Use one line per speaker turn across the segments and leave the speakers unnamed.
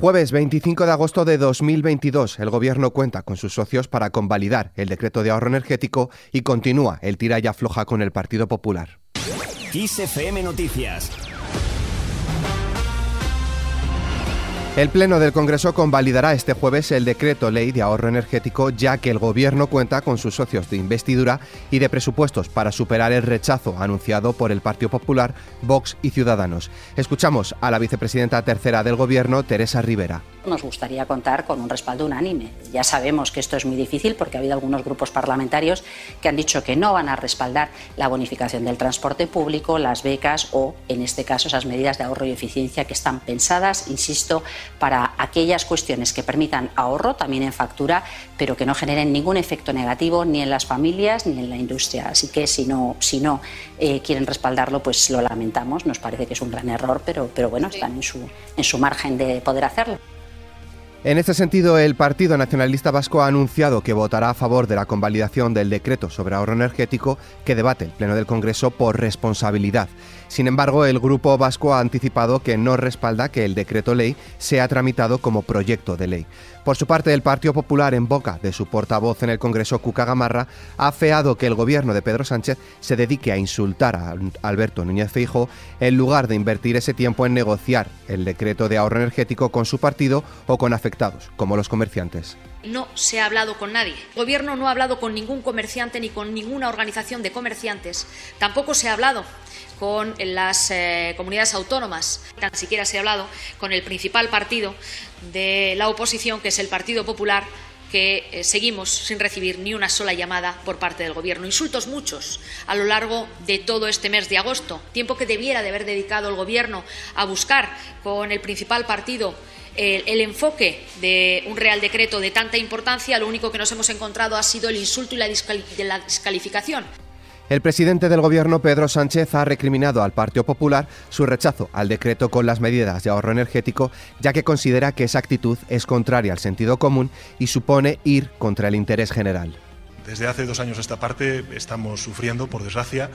Jueves 25 de agosto de 2022, el Gobierno cuenta con sus socios para convalidar el decreto de ahorro energético y continúa el tira y afloja con el Partido Popular.
Noticias
El Pleno del Congreso convalidará este jueves el decreto ley de ahorro energético ya que el Gobierno cuenta con sus socios de investidura y de presupuestos para superar el rechazo anunciado por el Partido Popular, Vox y Ciudadanos. Escuchamos a la vicepresidenta tercera del Gobierno, Teresa Rivera.
Nos gustaría contar con un respaldo unánime. Ya sabemos que esto es muy difícil porque ha habido algunos grupos parlamentarios que han dicho que no van a respaldar la bonificación del transporte público, las becas o, en este caso, esas medidas de ahorro y eficiencia que están pensadas, insisto, para aquellas cuestiones que permitan ahorro también en factura, pero que no generen ningún efecto negativo ni en las familias ni en la industria. Así que si no, si no eh, quieren respaldarlo, pues lo lamentamos. Nos parece que es un gran error, pero, pero bueno, están en su, en su margen de poder hacerlo.
En este sentido, el Partido Nacionalista Vasco ha anunciado que votará a favor de la convalidación del decreto sobre ahorro energético que debate el Pleno del Congreso por responsabilidad. Sin embargo, el Grupo Vasco ha anticipado que no respalda que el decreto ley sea tramitado como proyecto de ley. Por su parte, el Partido Popular, en boca de su portavoz en el Congreso, Cuca Gamarra, ha afeado que el gobierno de Pedro Sánchez se dedique a insultar a Alberto Núñez Feijóo en lugar de invertir ese tiempo en negociar el decreto de ahorro energético con su partido o con afectados, como los comerciantes.
No se ha hablado con nadie. El Gobierno no ha hablado con ningún comerciante ni con ninguna organización de comerciantes. Tampoco se ha hablado con las eh, comunidades autónomas. Tan siquiera se ha hablado con el principal partido de la oposición, que es el Partido Popular, que eh, seguimos sin recibir ni una sola llamada por parte del Gobierno. Insultos muchos a lo largo de todo este mes de agosto, tiempo que debiera de haber dedicado el Gobierno a buscar con el principal partido el, enfoque de un Real Decreto de tanta importancia, lo único que nos hemos encontrado ha sido el insulto y la descalificación.
El presidente del Gobierno, Pedro Sánchez, ha recriminado al Partido Popular su rechazo al decreto con las medidas de ahorro energético, ya que considera que esa actitud es contraria al sentido común y supone ir contra el interés general.
Desde hace dos años esta parte estamos sufriendo, por desgracia,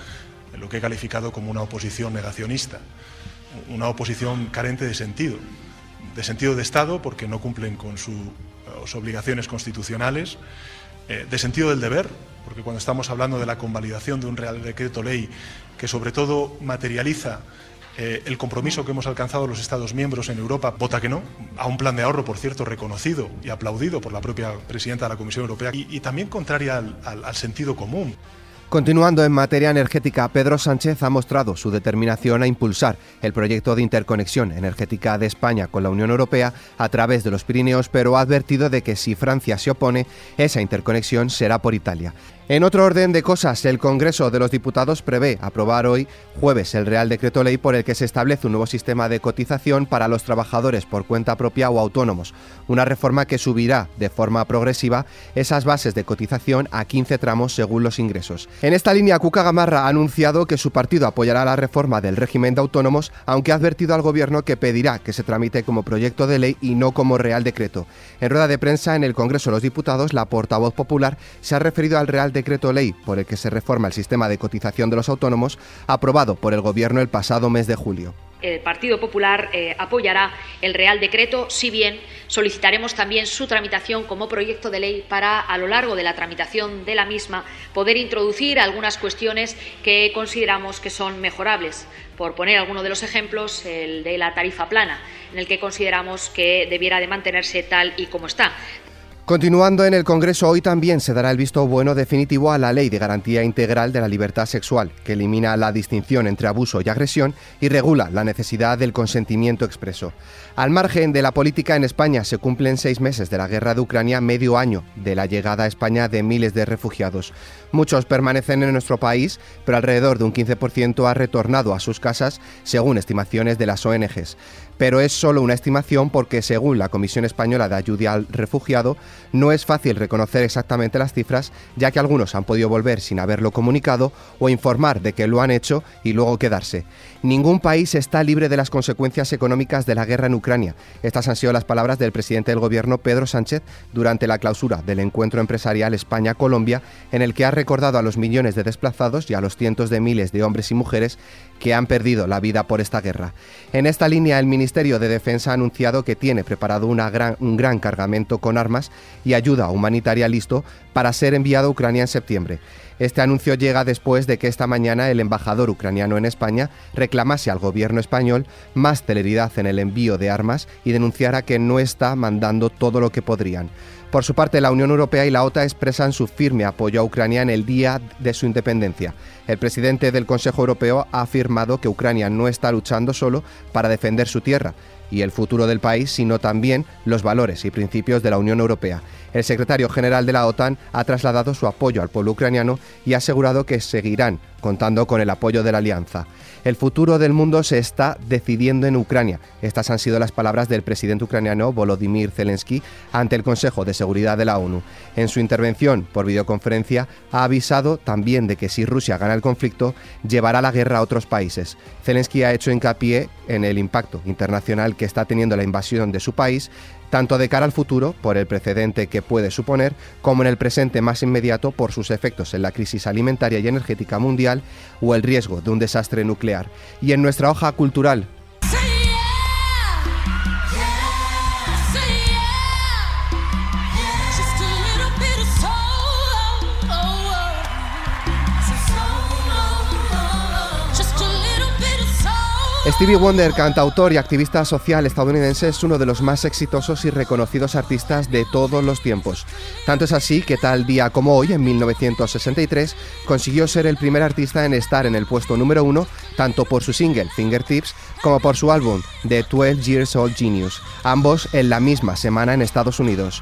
lo que he calificado como una oposición negacionista, una oposición carente de sentido, de sentido de Estado porque no cumplen con sus obligaciones constitucionales, eh, de sentido del deber, porque cuando estamos hablando de la convalidación de un Real Decreto Ley que sobre todo materializa eh, el compromiso que hemos alcanzado los Estados miembros en Europa, vota que no, a un plan de ahorro, por cierto, reconocido y aplaudido por la propia presidenta de la Comisión Europea, y, también contraria al sentido común.
Continuando en materia energética, Pedro Sánchez ha mostrado su determinación a impulsar el proyecto de interconexión energética de España con la Unión Europea a través de los Pirineos, pero ha advertido de que si Francia se opone, esa interconexión será por Italia. En otro orden de cosas, el Congreso de los Diputados prevé aprobar hoy, jueves, el Real Decreto Ley por el que se establece un nuevo sistema de cotización para los trabajadores por cuenta propia o autónomos, una reforma que subirá de forma progresiva esas bases de cotización a 15 tramos según los ingresos. En esta línea, Cuca Gamarra ha anunciado que su partido apoyará la reforma del régimen de autónomos, aunque ha advertido al Gobierno que pedirá que se tramite como proyecto de ley y no como Real Decreto. En rueda de prensa en el Congreso de los Diputados, la portavoz popular se ha referido al Real decreto ley por el que se reforma el sistema de cotización de los autónomos, aprobado por el Gobierno el pasado mes de julio
el Partido Popular eh, apoyará el Real Decreto, si bien solicitaremos también su tramitación como proyecto de ley para, a lo largo de la tramitación de la misma, poder introducir algunas cuestiones que consideramos que son mejorables. Por poner alguno de los ejemplos, el de la tarifa plana, en el que consideramos que debiera de mantenerse tal y como está.
Continuando en el Congreso, hoy también se dará el visto bueno definitivo a la Ley de Garantía Integral de la Libertad Sexual, que elimina la distinción entre abuso y agresión y regula la necesidad del consentimiento expreso. Al margen de la política en España, se cumplen seis meses de la guerra de Ucrania, medio año de la llegada a España de miles de refugiados. Muchos permanecen en nuestro país, pero alrededor de un 15% ha retornado a sus casas, según estimaciones de las ONGs. Pero es solo una estimación porque, según la Comisión Española de Ayuda al Refugiado, no es fácil reconocer exactamente las cifras, ya que algunos han podido volver sin haberlo comunicado o informar de que lo han hecho y luego quedarse. Ningún país está libre de las consecuencias económicas de la guerra en Ucrania. Estas han sido las palabras del presidente del gobierno, Pedro Sánchez, durante la clausura del encuentro empresarial España-Colombia, en el que ha recordado a los millones de desplazados y a los cientos de miles de hombres y mujeres que han perdido la vida por esta guerra. En esta línea, el Ministerio de Defensa ha anunciado que tiene preparado gran, un gran cargamento con armas y ayuda humanitaria listo para ser enviado a Ucrania en septiembre. Este anuncio llega después de que esta mañana el embajador ucraniano en España reclamase al gobierno español más celeridad en el envío de armas y denunciara que no está mandando todo lo que podrían. Por su parte, la Unión Europea y la OTAN expresan su firme apoyo a Ucrania en el día de su independencia. El presidente del Consejo Europeo ha afirmado que Ucrania no está luchando solo para defender su tierra, y el futuro del país, sino también los valores y principios de la Unión Europea. El secretario general de la OTAN ha trasladado su apoyo al pueblo ucraniano y ha asegurado que seguirán contando con el apoyo de la alianza. El futuro del mundo se está decidiendo en Ucrania. Estas han sido las palabras del presidente ucraniano Volodymyr Zelensky ante el Consejo de Seguridad de la ONU. En su intervención por videoconferencia ha avisado también de que si Rusia gana el conflicto, llevará la guerra a otros países. Zelensky ha hecho hincapié en el impacto internacional que está teniendo la invasión de su país, tanto de cara al futuro, por el precedente que puede suponer, como en el presente más inmediato por sus efectos en la crisis alimentaria y energética mundial o el riesgo de un desastre nuclear. Y en nuestra hoja cultural, Stevie Wonder, cantautor y activista social estadounidense, es uno de los más exitosos y reconocidos artistas de todos los tiempos. Tanto es así que tal día como hoy, en 1963, consiguió ser el primer artista en estar en el puesto número uno, tanto por su single Fingertips como por su álbum The 12 Years Old Genius, ambos en la misma semana en Estados Unidos.